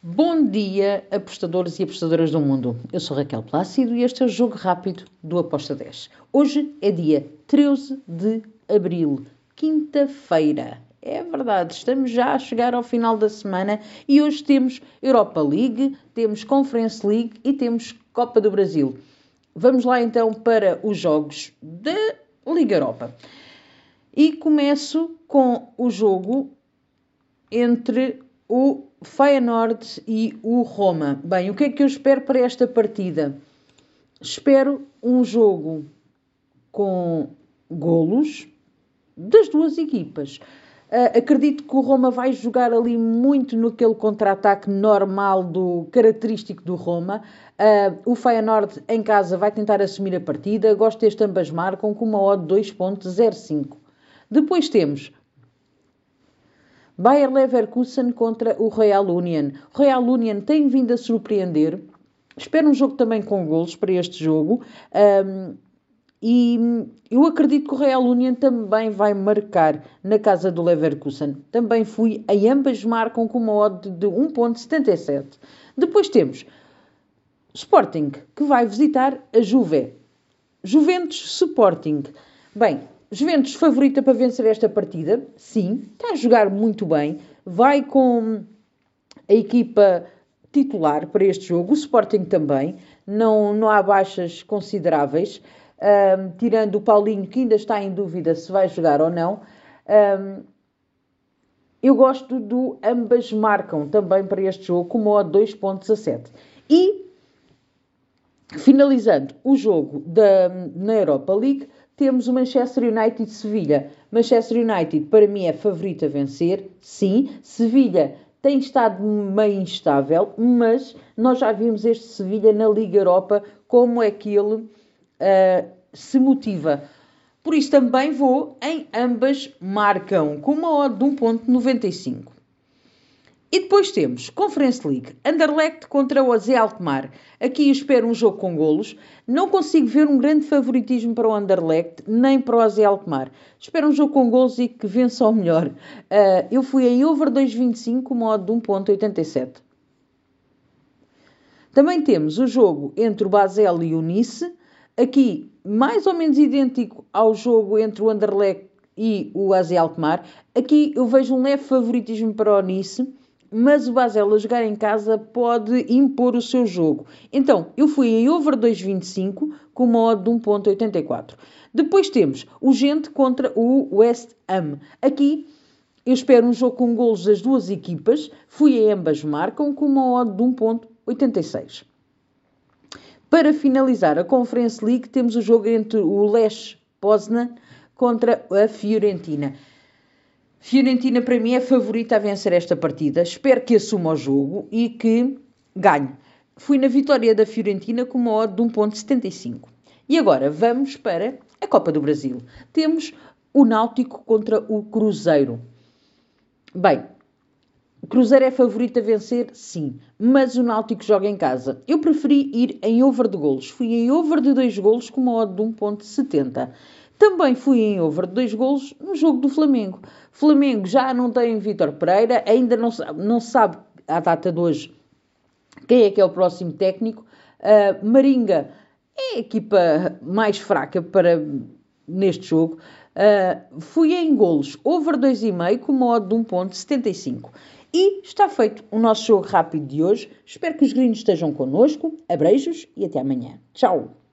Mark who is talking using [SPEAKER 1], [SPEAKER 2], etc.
[SPEAKER 1] Bom dia, apostadores e apostadoras do mundo. Eu sou Raquel Plácido e este é o Jogo Rápido do Aposta 10. Hoje é dia 13 de abril, quinta-feira. É verdade, estamos já a chegar ao final da semana e hoje temos Europa League, temos Conference League e temos Copa do Brasil. Vamos lá então para os jogos da Liga Europa. E começo com o jogo entre o Feyenoord e o Roma. Bem, o que é que eu espero para esta partida? Espero um jogo com golos das duas equipas. Uh, acredito que o Roma vai jogar ali muito naquele contra-ataque normal do característico do Roma. Uh, o Feyenoord em casa vai tentar assumir a partida. Gosto deste ambas marcam com uma odd 2.05. Depois temos Bayer Leverkusen contra o Real Union. O Real Union tem vindo a surpreender. Espero um jogo também com golos para este jogo. Um, e eu acredito que o Real Union também vai marcar na casa do Leverkusen. Também fui, a ambas marcam com uma odd de 1.77. Depois temos Sporting, que vai visitar a Juve. Juventus Sporting. Bem, Juventus favorita para vencer esta partida, sim, está a jogar muito bem, vai com a equipa titular para este jogo, o Sporting também, não, não há baixas consideráveis, um, tirando o Paulinho que ainda está em dúvida se vai jogar ou não. Um, eu gosto do ambas marcam também para este jogo como a 2.17. E finalizando o jogo da, na Europa League, temos o Manchester United Sevilha. Manchester United, para mim, é favorito a vencer, sim. Sevilha tem estado meio instável, mas nós já vimos este Sevilha na Liga Europa, como é que ele uh, se motiva. Por isso também vou em ambas marcam, com uma odd de 1.95. E depois temos Conference League, Anderlecht contra o AZ. Aqui espero um jogo com golos. Não consigo ver um grande favoritismo para o Anderlecht, nem para o AZ. Espero um jogo com golos e que vença o melhor. Uh, eu fui em over 2.25, modo de 1.87. Também temos o jogo entre o Basel e o Nice. Aqui, mais ou menos idêntico ao jogo entre o Anderlecht e o AZ Alkmaar. Aqui eu vejo um leve favoritismo para o Nice mas o Basel a jogar em casa pode impor o seu jogo. Então, eu fui em over 2.25 com uma odd de 1.84. Depois temos o Gente contra o West Ham. Aqui eu espero um jogo com golos das duas equipas. Fui em ambas marcam com uma odd de 1.86. Para finalizar a Conference League, temos o jogo entre o Lech Poznan contra a Fiorentina. Fiorentina, para mim, é favorita a vencer esta partida. Espero que assuma o jogo e que ganhe. Fui na vitória da Fiorentina com uma odd de 1.75. E agora vamos para a Copa do Brasil. Temos o Náutico contra o Cruzeiro. Bem, o Cruzeiro é favorito a vencer? Sim. Mas o Náutico joga em casa. Eu preferi ir em over de golos. Fui em over de 2 golos com uma odd de 1.70. Também fui em over de 2 golos no jogo do Flamengo. Flamengo já não tem Vítor Pereira, ainda não, não sabe à data de hoje quem é que é o próximo técnico. Uh, Maringa é a equipa mais fraca para neste jogo. Uh, fui em golos over 2,5 com modo de 1.75. E está feito o nosso jogo rápido de hoje. Espero que os gringos estejam connosco. Abreijos e até amanhã. Tchau!